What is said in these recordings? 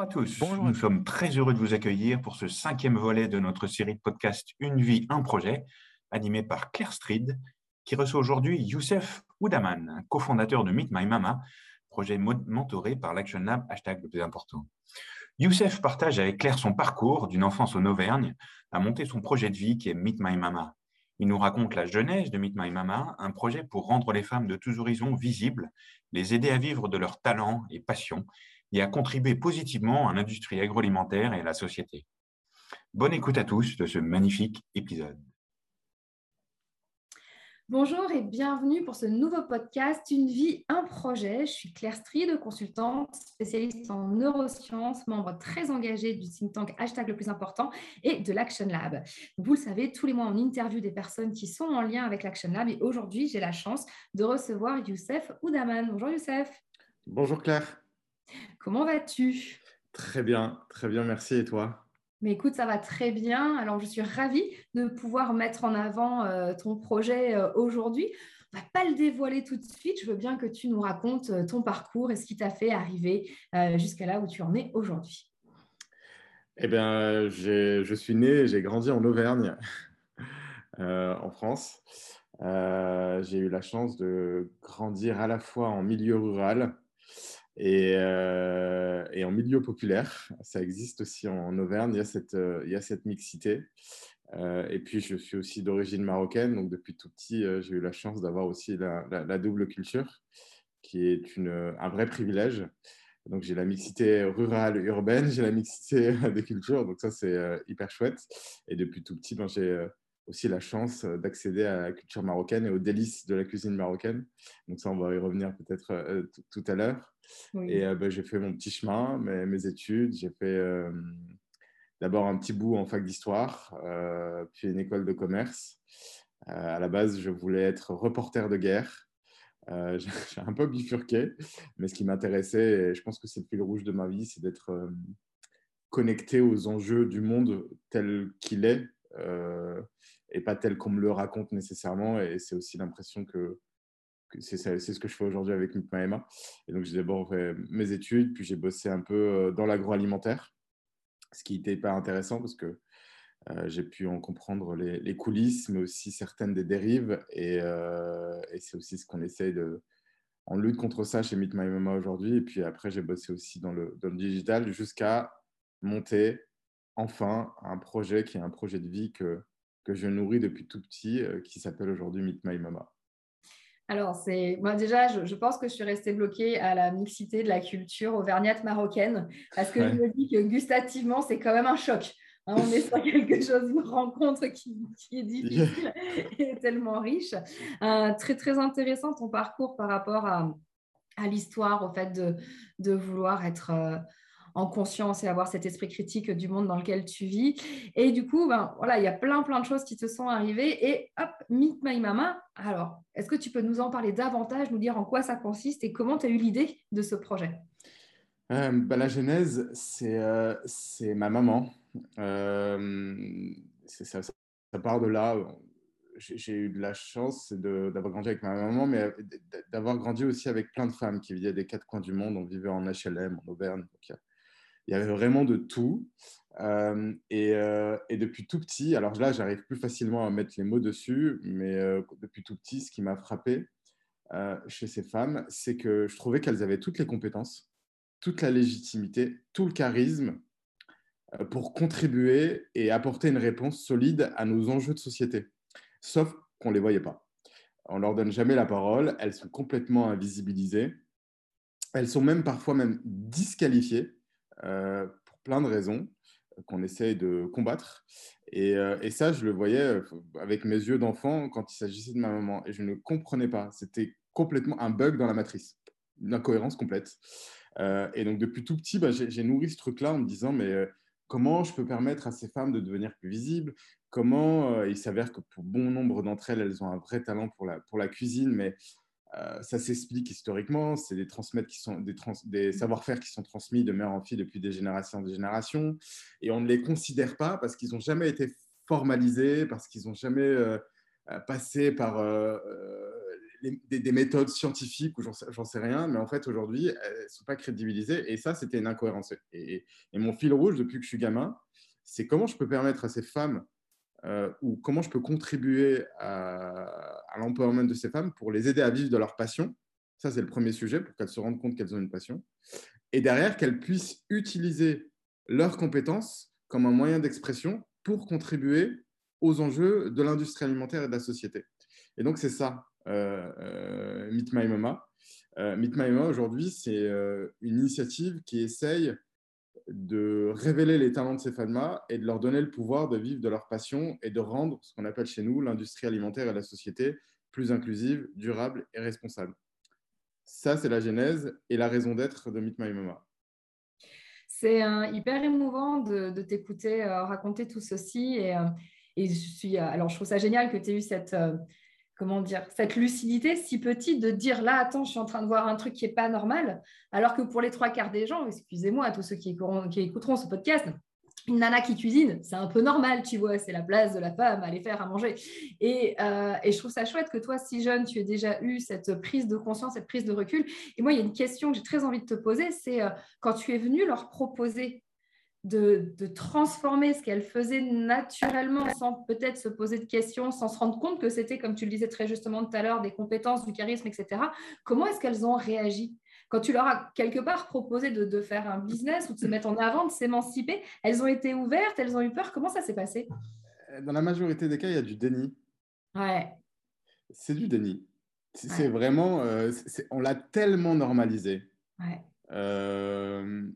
à tous. Nous sommes très heureux de vous accueillir pour ce cinquième volet de notre série de podcast Une vie, un projet, animé par Claire Strid, qui reçoit aujourd'hui Youssef Oudaman, cofondateur de Meet My Mama, projet mentoré par l'Action Lab, hashtag le plus important. Youssef partage avec Claire son parcours d'une enfance en Auvergne à monter son projet de vie qui est Meet My Mama. Il nous raconte la genèse de Meet My Mama, un projet pour rendre les femmes de tous horizons visibles, les aider à vivre de leurs talents et passions et à contribuer positivement à l'industrie agroalimentaire et à la société. Bonne écoute à tous de ce magnifique épisode. Bonjour et bienvenue pour ce nouveau podcast Une vie, un projet. Je suis Claire Stride, consultante spécialiste en neurosciences, membre très engagée du think tank hashtag le plus important et de l'Action Lab. Vous le savez, tous les mois, on interview des personnes qui sont en lien avec l'Action Lab et aujourd'hui, j'ai la chance de recevoir Youssef Oudaman. Bonjour Youssef. Bonjour Claire. Comment vas-tu? Très bien, très bien, merci. Et toi? Mais écoute, ça va très bien. Alors, je suis ravie de pouvoir mettre en avant euh, ton projet euh, aujourd'hui. On ne va pas le dévoiler tout de suite. Je veux bien que tu nous racontes euh, ton parcours et ce qui t'a fait arriver jusqu'à là où tu en es aujourd'hui. Eh bien, je suis né, j'ai grandi en Auvergne, en France. j'ai eu la chance de grandir à la fois en milieu rural euh, et, en milieu populaire, ça existe aussi en, Auvergne, il y a cette, euh, il y a cette mixité. Euh, et puis, je suis aussi d'origine marocaine, donc depuis tout petit, j'ai eu la chance d'avoir aussi la, double culture, qui est une, un vrai privilège. Donc, j'ai la mixité rurale, urbaine, j'ai la mixité des cultures, donc ça, c'est hyper chouette. Et depuis tout petit, ben, j'ai aussi la chance d'accéder à la culture marocaine et aux délices de la cuisine marocaine. Donc ça, on va y revenir peut-être tout à l'heure. Et euh, ben, j'ai fait mon petit chemin, mes, études. J'ai fait d'abord un petit bout en fac d'histoire, puis une école de commerce. à la base, je voulais être reporter de guerre. j'ai un peu bifurqué, mais ce qui m'intéressait, et je pense que c'est le fil rouge de ma vie, c'est d'être connecté aux enjeux du monde tel qu'il est et pas tel qu'on me le raconte nécessairement. Et c'est aussi l'impression que, c'est ce que je fais aujourd'hui avec Meet Et donc, j'ai d'abord fait mes études, puis j'ai bossé un peu euh, dans l'agroalimentaire, ce qui était pas intéressant parce que euh, j'ai pu en comprendre les, coulisses, mais aussi certaines des dérives. Euh, et, c'est aussi ce qu'on essaye de, en lutte contre ça chez Meet My Mama aujourd'hui. Et puis après, j'ai bossé aussi dans le, dans le digital jusqu'à monter enfin un projet qui est un projet de vie que, que je nourris depuis tout petit, euh, qui s'appelle aujourd'hui Meet My Mama. Alors, c'est moi déjà, je, pense que je suis restée bloquée à la mixité de la culture auvergnate marocaine parce que je me dis que gustativement, c'est quand même un choc. Hein, on est sur quelque chose, une rencontre qui, est difficile et tellement riche. Euh, très, très intéressant ton parcours par rapport à, à l'histoire, au fait de, de vouloir être. Euh, en conscience et avoir cet esprit critique du monde dans lequel tu vis. Et du coup, ben, voilà, il y a plein, plein de choses qui te sont arrivées. Et hop, Meet My Mama. Alors, est-ce que tu peux nous en parler davantage, nous dire en quoi ça consiste et comment tu as eu l'idée de ce projet? Euh, ben, La genèse, c'est euh, ma maman. Euh, ça, ça, part de là j'ai eu de la chance d'avoir grandi avec ma maman, mais d'avoir grandi aussi avec plein de femmes qui vivaient des quatre coins du monde. On vivait en HLM, en Auvergne. Avait vraiment de tout. Euh, euh, et, depuis tout petit, alors là, j'arrive plus facilement à mettre les mots dessus, mais euh, depuis tout petit, ce qui m'a frappé chez ces femmes, c'est que je trouvais qu'elles avaient toutes les compétences, toute la légitimité, tout le charisme pour contribuer et apporter une réponse solide à nos enjeux de société. Sauf qu'on ne les voyait pas. On leur donne jamais la parole, elles sont complètement invisibilisées. Elles sont même parfois même disqualifiées pour plein de raisons qu'on essaye de combattre. Et, euh, et, ça, je le voyais euh, avec mes yeux d'enfant quand il s'agissait de ma maman. Et je ne comprenais pas. C'était complètement un bug dans la matrice, une incohérence complète. et donc, depuis tout petit, bah, j'ai nourri ce truc-là en me disant, mais comment je peux permettre à ces femmes de devenir plus visibles? Comment il s'avère que pour bon nombre d'entre elles, elles ont un vrai talent pour la, pour la cuisine, mais euh, ça s'explique historiquement, c'est des, qui sont, des, des savoir-faire qui sont transmis de mère en fille depuis des générations et des générations, et on ne les considère pas parce qu'ils n'ont jamais été formalisés, parce qu'ils n'ont jamais euh, euh, passé par des, méthodes scientifiques ou j'en sais, sais, rien, mais en fait, aujourd'hui, elles ne sont pas crédibilisées. Et ça, c'était une incohérence. Et, mon fil rouge depuis que je suis gamin, c'est comment je peux permettre à ces femmes euh, ou comment je peux contribuer à, à l'empowerment de ces femmes pour les aider à vivre de leur passion. Ça, c'est le premier sujet pour qu'elles se rendent compte qu'elles ont une passion. Et derrière, qu'elles puissent utiliser leurs compétences comme un moyen d'expression pour contribuer aux enjeux de l'industrie alimentaire et de la société. Et donc, c'est ça, euh, euh, Meet My Mama. Meet My Mama, aujourd'hui, c'est une initiative qui essaye de révéler les talents de ces femmes et de leur donner le pouvoir de vivre de leur passion et de rendre ce qu'on appelle chez nous l'industrie alimentaire et la société plus inclusive, durable et responsable. Ça, c'est la genèse et la raison d'être de Meet My Mama. C'est hyper émouvant de, t'écouter raconter tout ceci et, et je suis, alors je trouve ça génial que tu aies eu cette, comment dire, cette lucidité si petite de dire là, attends, je suis en train de voir un truc qui n'est pas normal, alors que pour les trois quarts des gens, excusez-moi, tous ceux qui écouteront, ce podcast, une nana qui cuisine, c'est un peu normal, tu vois, c'est la place de la femme à aller faire à manger. Et, euh, et, je trouve ça chouette que toi, si jeune, tu aies déjà eu cette prise de conscience, cette prise de recul. Et moi, il y a une question que j'ai très envie de te poser, c'est euh, quand tu es venu leur proposer de, transformer ce qu'elle faisait naturellement sans peut-être se poser de questions, sans se rendre compte que c'était, comme tu le disais très justement tout à l'heure, des compétences, du charisme, etc. Comment est-ce qu'elles ont réagi? Quand tu leur as quelque part proposé de, faire un business ou de se mettre en avant, de s'émanciper, elles ont été ouvertes, elles ont eu peur. Comment ça s'est passé? Dans la majorité des cas, il y a du déni. Ouais. C'est du déni. C'est vraiment, euh, on l'a tellement normalisé. Ouais. Euh,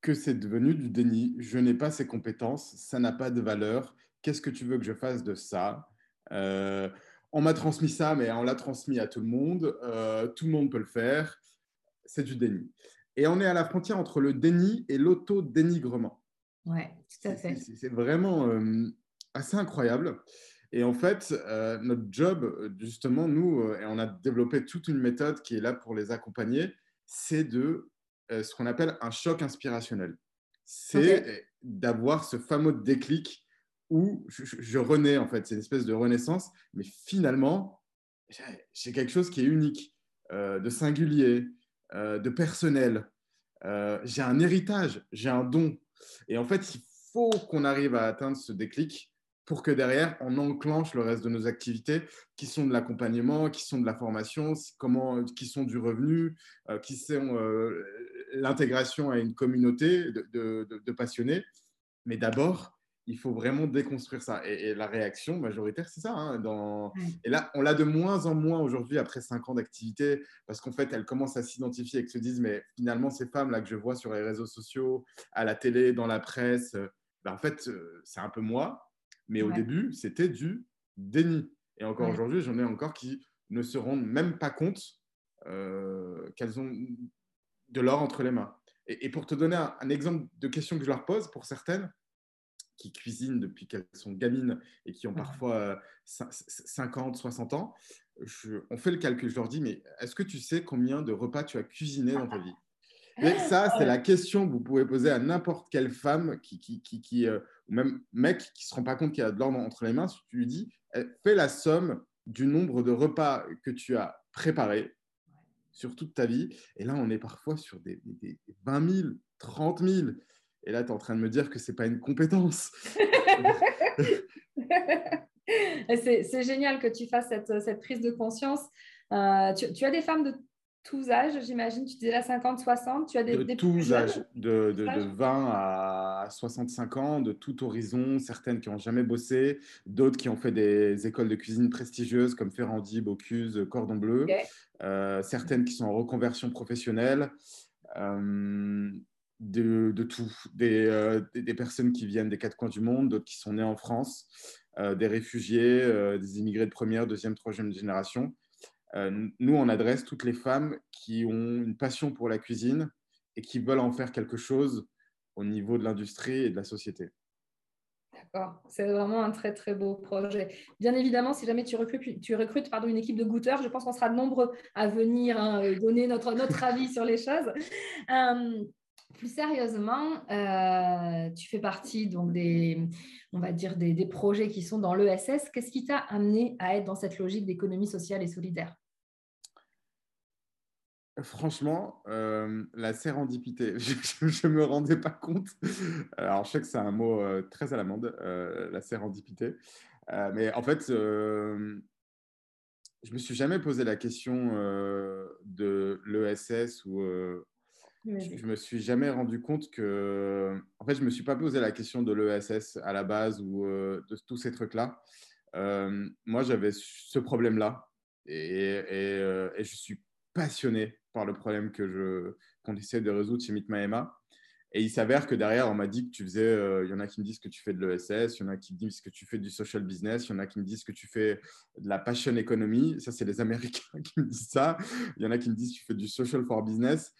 que c'est devenu du déni. Je n'ai pas ces compétences, ça n'a pas de valeur. Qu'est-ce que tu veux que je fasse de ça? Euh, On m'a transmis ça, mais on l'a transmis à tout le monde. Euh, tout le monde peut le faire. C'est du déni. Et on est à la frontière entre le déni et l'auto-dénigrement. Oui, tout à fait. C'est vraiment euh, assez incroyable. Et en fait, notre job, justement, nous, et on a développé toute une méthode qui est là pour les accompagner, c'est de ce qu'on appelle un choc inspirationnel. C'est d'avoir ce fameux déclic où je, renais, en fait. C'est une espèce de renaissance, mais finalement, j'ai quelque chose qui est unique, euh, de singulier, euh, de personnel. j'ai un héritage, j'ai un don. Et en fait, il faut qu'on arrive à atteindre ce déclic pour que derrière, on enclenche le reste de nos activités qui sont de l'accompagnement, qui sont de la formation, comment, qui sont du revenu, euh, qui sont euh, l'intégration à une communauté de, passionnés. Mais d'abord, il faut vraiment déconstruire ça. Et, la réaction majoritaire, c'est ça. Hein, dans... Et là, on l'a de moins en moins aujourd'hui, après cinq ans d'activité, parce qu'en fait, elles commencent à s'identifier et que se disent, mais finalement, ces femmes-là que je vois sur les réseaux sociaux, à la télé, dans la presse, ben, en fait, euh, c'est un peu moi mais au début, c'était du déni. Et encore aujourd'hui, j'en ai encore qui ne se rendent même pas compte euh, qu'elles ont de l'or entre les mains. Et, pour te donner un, exemple de question que je leur pose, pour certaines qui cuisinent depuis qu'elles sont gamines et qui ont parfois 50, euh, 60 ans, on fait le calcul. Je leur dis, mais est-ce que tu sais combien de repas tu as cuisiné dans ta vie? Mais ça, c'est la question que vous pouvez poser à n'importe quelle femme qui, qui, qui, euh, ou même mec qui ne se rend pas compte qu'il y a de l'ordre entre les mains. Si tu lui dis, eh, fais la somme du nombre de repas que tu as préparés sur toute ta vie. Et là, on est parfois sur des, 20 000, 30 000. Et là, tu es en train de me dire que ce n'est pas une compétence. c'est génial que tu fasses cette, cette prise de conscience. Euh, tu, tu, as des femmes de tous âges, j'imagine. Tu disais là 50, 60. Tu as des, de tous âges, de, de, 20 à 65 ans, de tout horizon. Certaines qui n'ont jamais bossé, d'autres qui ont fait des écoles de cuisine prestigieuses comme Ferrandi, Bocuse, Cordon Bleu. Euh, certaines qui sont en reconversion professionnelle. Euh, de, de, tout, euh, des, des, personnes qui viennent des quatre coins du monde, d'autres qui sont nées en France, des réfugiés, des immigrés de première, deuxième, troisième génération. Euh, nous, on adresse toutes les femmes qui ont une passion pour la cuisine et qui veulent en faire quelque chose au niveau de l'industrie et de la société. D'accord, c'est vraiment un très très beau projet. Bien évidemment, si jamais tu recrutes, tu recrutes pardon, une équipe de goûteurs, je pense qu'on sera nombreux à venir hein, donner notre, notre avis sur les choses. Euh, plus sérieusement, euh, tu fais partie donc des, on va dire des, projets qui sont dans l'ESS. Qu'est-ce qui t'a amené à être dans cette logique d'économie sociale et solidaire? Franchement, euh, la sérendipité, je ne me rendais pas compte. Alors, je sais que c'est un mot euh, très à la mode, la sérendipité. mais en fait, je me suis jamais posé la question de l'ESS ou je, me suis jamais rendu compte que. En fait, je me suis pas posé la question de l'ESS à la base ou euh, de tous ces trucs-là. Euh, moi, j'avais ce problème-là et, euh, et, je suis passionné par le problème que je qu'on essaie de résoudre chez Meet Et il s'avère que derrière, on m'a dit que tu faisais. Il y en a qui me disent que tu fais de l'ESS, il y en a qui me disent que tu fais du social business, il y en a qui me disent que tu fais de la passion economy. Ça, c'est les Américains qui me disent ça. Il y en a qui me disent que tu fais du social for business.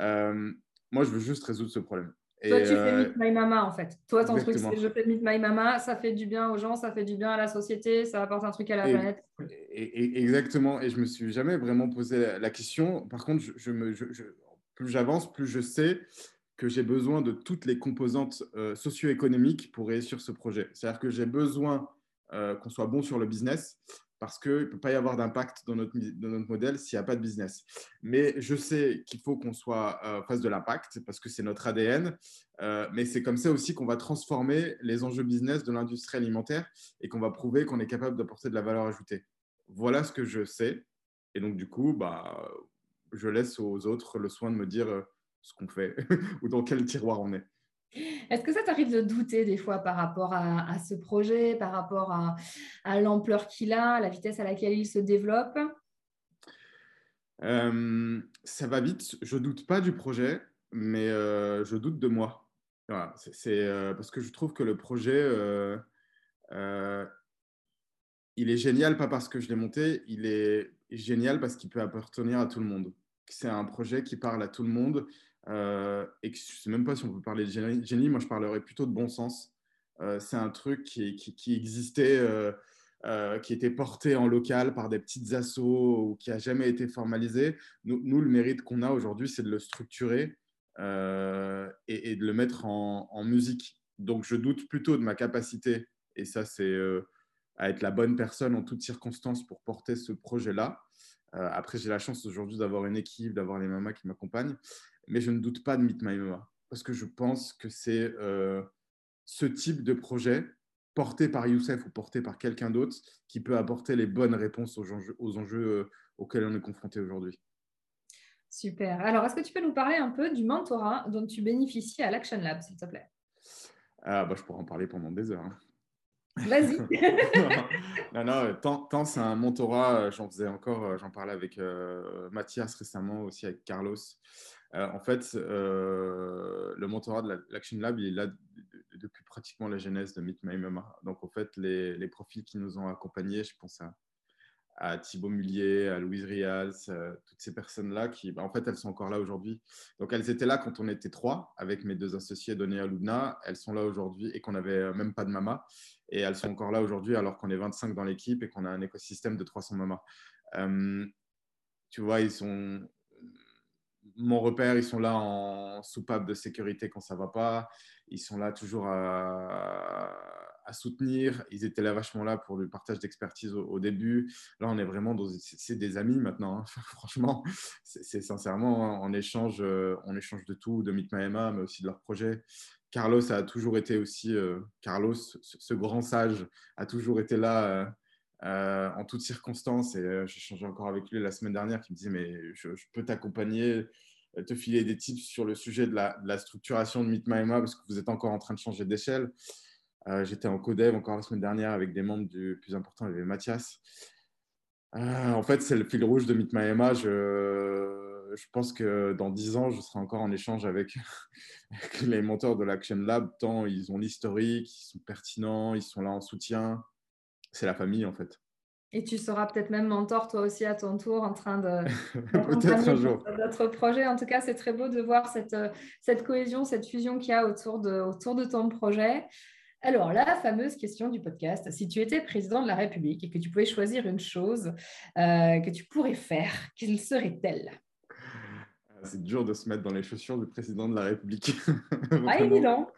Euh, moi, je veux juste résoudre ce problème. Toi, tu fais euh, Meet My Mama, en fait. Toi, ton truc, c'est je fais Meet My Mama, ça fait du bien aux gens, ça fait du bien à la société, ça apporte un truc à la planète. Et, exactement. Et je me suis jamais vraiment posé la question. Par contre, je, me, plus j'avance, plus je sais que j'ai besoin de toutes les composantes euh, socio-économiques pour réussir ce projet. C'est-à-dire que j'ai besoin qu'on soit bon sur le business, parce qu'il ne peut pas y avoir d'impact dans notre, notre modèle s'il n'y a pas de business. Mais je sais qu'il faut qu'on soit euh, face de l'impact parce que c'est notre ADN. Euh, mais c'est comme ça aussi qu'on va transformer les enjeux business de l'industrie alimentaire et qu'on va prouver qu'on est capable d'apporter de la valeur ajoutée. Voilà ce que je sais. Et donc, du coup, bah, je laisse aux autres le soin de me dire euh, ce qu'on fait ou dans quel tiroir on est. Est-ce que ça t'arrive de douter des fois par rapport à, ce projet, par rapport à, l'ampleur qu'il a, à la vitesse à laquelle il se développe? Euh, Ça va vite. Je doute pas du projet, mais euh, je doute de moi. c'est euh, parce que je trouve que le projet, il est génial, pas parce que je l'ai monté, il est génial parce qu'il peut appartenir à tout le monde. C'est un projet qui parle à tout le monde euh, et que je ne sais même pas si on peut parler de génie, moi je parlerais plutôt de bon sens. Euh, c'est un truc qui, existait, euh, qui était porté en local par des petites assos ou qui n'a jamais été formalisé. Nous, nous le mérite qu'on a aujourd'hui, c'est de le structurer et, de le mettre en, en, musique. Donc je doute plutôt de ma capacité, et ça c'est à être la bonne personne en toutes circonstances pour porter ce projet-là. après, j'ai la chance aujourd'hui d'avoir une équipe, d'avoir les mamas qui m'accompagnent mais je ne doute pas de Meet My Mama parce que je pense que c'est euh, ce type de projet porté par Youssef ou porté par quelqu'un d'autre qui peut apporter les bonnes réponses aux enjeux, aux enjeux euh, auxquels on est confronté aujourd'hui. Super. Alors, est-ce que tu peux nous parler un peu du mentorat dont tu bénéficies à l'Action Lab, s'il te plaît? Ah, bah, Je pourrais en parler pendant des heures. Hein. Vas-y. non, non, tant, c'est un mentorat, euh, j'en faisais encore, j'en parlais avec Mathias récemment, aussi avec Carlos. Euh, en fait, euh, le mentorat de l'Action Lab, il est là depuis pratiquement la genèse de Meet My Mama. Donc, en fait, les, profils qui nous ont accompagnés, je pense à, à Thibaut Mullier, à Louise Rials, euh, toutes ces personnes-là qui, bah, en fait, elles sont encore là aujourd'hui. Donc, elles étaient là quand on était trois avec mes deux associés, Doné et. Elles sont là aujourd'hui et qu'on n'avait même pas de mama. Et elles sont encore là aujourd'hui alors qu'on est 25 dans l'équipe et qu'on a un écosystème de 300 mamas. tu vois, ils sont, mon repère, ils sont là en soupape de sécurité quand ça va pas. Ils sont là toujours à, soutenir. Ils étaient là vachement là pour le partage d'expertise au, début. Là, on est vraiment dans. C'est des amis maintenant. Hein. Franchement, c'est sincèrement en échange, euh, on échange de tout, de Meet mais aussi de leur projet. Carlos a toujours été aussi. Euh, Carlos, ce, grand sage, a toujours été là. Euh, en toutes circonstances. Et j'ai changé encore avec lui la semaine dernière qui me disait Mais je, peux t'accompagner, te filer des tips sur le sujet de la, structuration de Meet My parce que vous êtes encore en train de changer d'échelle. J'étais en codev encore la semaine dernière avec des membres du plus important, il y avait Mathias. en fait, c'est le fil rouge de Meet My Je, je pense que dans dix ans, je serai encore en échange avec, avec les mentors de l'Action Lab, tant ils ont l'historique, ils sont pertinents, ils sont là en soutien c'est la famille en fait. Et tu seras peut-être même mentor toi aussi à ton tour en train de peut-être un jour notre projet. En tout cas, c'est très beau de voir cette, cette cohésion, cette fusion qu'il y a autour de, autour de ton projet. Alors, la fameuse question du podcast, si tu étais président de la République et que tu pouvais choisir une chose euh, que tu pourrais faire, quelle serait-elle? C'est dur de se mettre dans les chaussures du président de la République. Pas évident.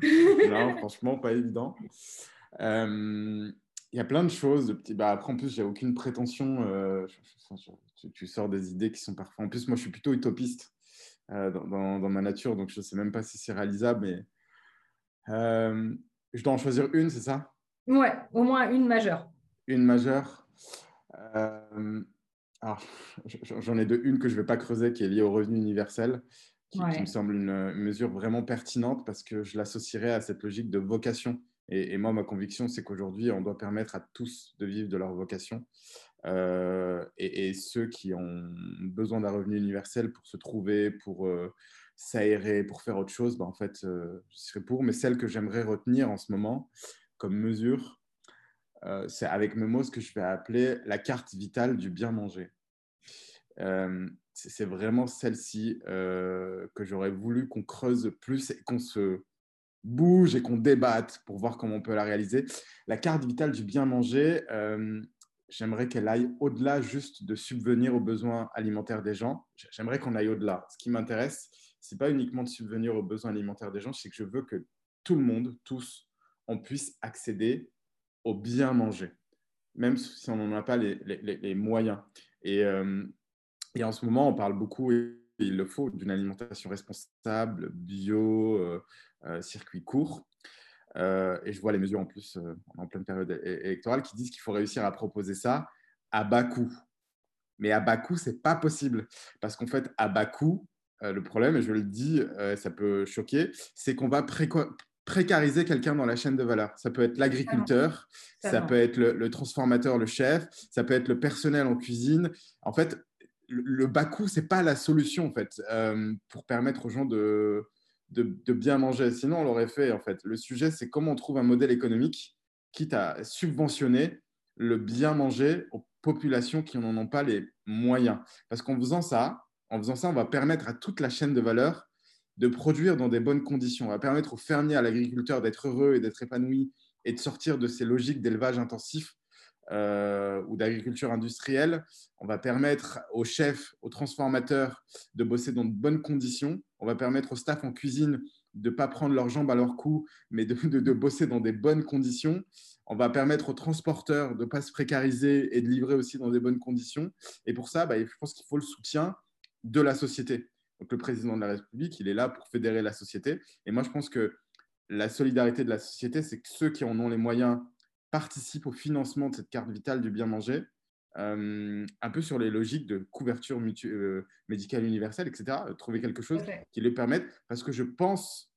non, franchement, pas évident. Euh, il y a plein de choses. De petits... bah, après, en plus, j'ai aucune prétention. Euh, tu, sors des idées qui sont parfois. En plus, moi, je suis plutôt utopiste euh, dans, dans, ma nature, donc je ne sais même pas si c'est réalisable. Mais je dois en choisir une, c'est ça? Ouais, au moins une majeure. Une majeure. alors, j'en ai deux. Une que je ne vais pas creuser, qui est liée au revenu universel, qui, me semble une, mesure vraiment pertinente parce que je l'associerais à cette logique de vocation. Et, moi, ma conviction, c'est qu'aujourd'hui, on doit permettre à tous de vivre de leur vocation. Euh, et, ceux qui ont besoin d'un revenu universel pour se trouver, pour euh, s'aérer, pour faire autre chose, ben, en fait, euh, je serais pour. Mais celle que j'aimerais retenir en ce moment comme mesure, c'est avec mes mots ce que je vais appeler la carte vitale du bien manger. c'est vraiment celle-ci que j'aurais voulu qu'on creuse plus et qu'on se bouge et qu'on débatte pour voir comment on peut la réaliser. La carte vitale du bien manger, euh, j'aimerais qu'elle aille au-delà juste de subvenir aux besoins alimentaires des gens. J'aimerais qu'on aille au-delà. Ce qui m'intéresse, c'est pas uniquement de subvenir aux besoins alimentaires des gens, c'est que je veux que tout le monde, tous, on puisse accéder au bien manger, même si on n'en a pas les, moyens. Et, euh, et, en ce moment, on parle beaucoup, et il le faut, d'une alimentation responsable, bio, euh, circuit court. Euh, et je vois les mesures en plus euh, en pleine période électorale qui disent qu'il faut réussir à proposer ça à bas coût. Mais à bas coût, c'est pas possible. Parce qu'en fait, à bas coût, le problème, et je le dis, ça peut choquer, c'est qu'on va précariser quelqu'un dans la chaîne de valeur. Ça peut être l'agriculteur, ça peut être le, transformateur, le chef, ça peut être le personnel en cuisine. En fait, le, le bas coût, c'est pas la solution en fait pour permettre aux gens de, de, bien manger. Sinon, on l'aurait fait, en fait. Le sujet, c'est comment on trouve un modèle économique quitte à subventionner le bien manger aux populations qui n'en ont pas les moyens. Parce qu'en faisant ça, en faisant ça, on va permettre à toute la chaîne de valeur de produire dans des bonnes conditions. On va permettre aux fermiers, à l'agriculteur d'être heureux et d'être épanoui et de sortir de ces logiques d'élevage intensif euh, ou d'agriculture industrielle. On va permettre aux chefs, aux transformateurs de bosser dans de bonnes conditions. On va permettre au staff en cuisine de ne pas prendre leurs jambes à leur cou, mais de, bosser dans des bonnes conditions. On va permettre aux transporteurs de ne pas se précariser et de livrer aussi dans des bonnes conditions. Et pour ça, bah, je pense qu'il faut le soutien de la société. Donc, le président de la République, il est là pour fédérer la société. Et moi, je pense que la solidarité de la société, c'est que ceux qui en ont les moyens participe au financement de cette carte vitale du bien manger, euh, un peu sur les logiques de couverture euh, médicale universelle, etc. Euh, trouver quelque chose qui le permette, parce que je pense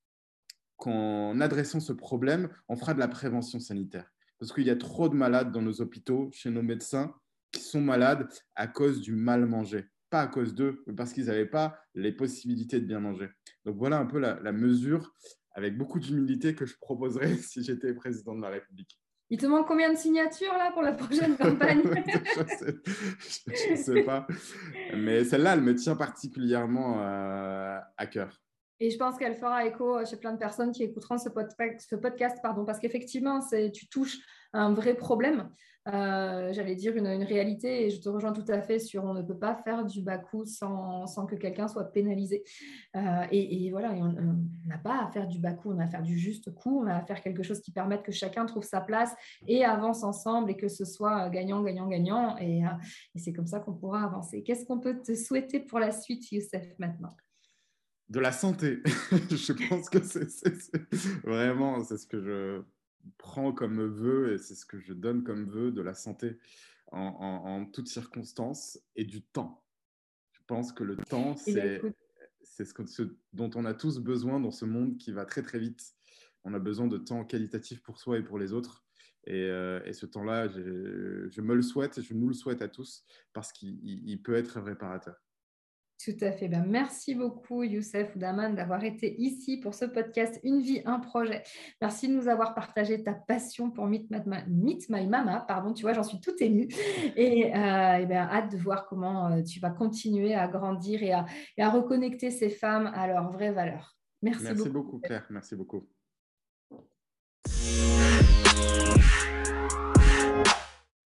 qu'en adressant ce problème, on fera de la prévention sanitaire. Parce qu'il y a trop de malades dans nos hôpitaux, chez nos médecins, qui sont malades à cause du mal manger. Pas à cause d'eux, mais parce qu'ils n'avaient pas les possibilités de bien manger. Donc voilà un peu la, la mesure, avec beaucoup d'humilité, que je proposerais si j'étais président de la République. Il te manque combien de signatures là pour la prochaine campagne Je ne sais, pas. Mais celle-là, elle me tient particulièrement euh, à cœur. Et je pense qu'elle fera écho chez plein de personnes qui écouteront ce, podcast, ce podcast pardon, parce qu'effectivement, tu touches un vrai problème. Euh, j'allais dire une, réalité et je te rejoins tout à fait sur on ne peut pas faire du bas coût sans, sans que quelqu'un soit pénalisé. Euh, et, voilà, on n'a pas à faire du bas coût, on a à faire du juste coût, on a à faire quelque chose qui permette que chacun trouve sa place et avance ensemble et que ce soit gagnant, gagnant, gagnant. Et, euh, et c'est comme ça qu'on pourra avancer. Qu'est-ce qu'on peut te souhaiter pour la suite, Youssef, maintenant? De la santé. je pense que c'est vraiment, c'est ce que je prends comme vœu et c'est ce que je donne comme vœu de la santé en, toutes circonstances et du temps. Je pense que le temps, eh ben, c'est ce, dont on a tous besoin dans ce monde qui va très très vite. On a besoin de temps qualitatif pour soi et pour les autres. Et, euh, ce temps-là, je me le souhaite et je nous le souhaite à tous parce qu'il peut être réparateur. Tout à fait. Ben, merci beaucoup, Youssef Oudaman, d'avoir été ici pour ce podcast Une vie, un projet. Merci de nous avoir partagé ta passion pour Meet, My Mama. Pardon, tu vois, j'en suis tout émue. Et, euh, ben, hâte de voir comment euh, tu vas continuer à grandir et à, et à reconnecter ces femmes à leurs vraies valeurs. Merci, merci beaucoup. beaucoup, Claire. Merci beaucoup.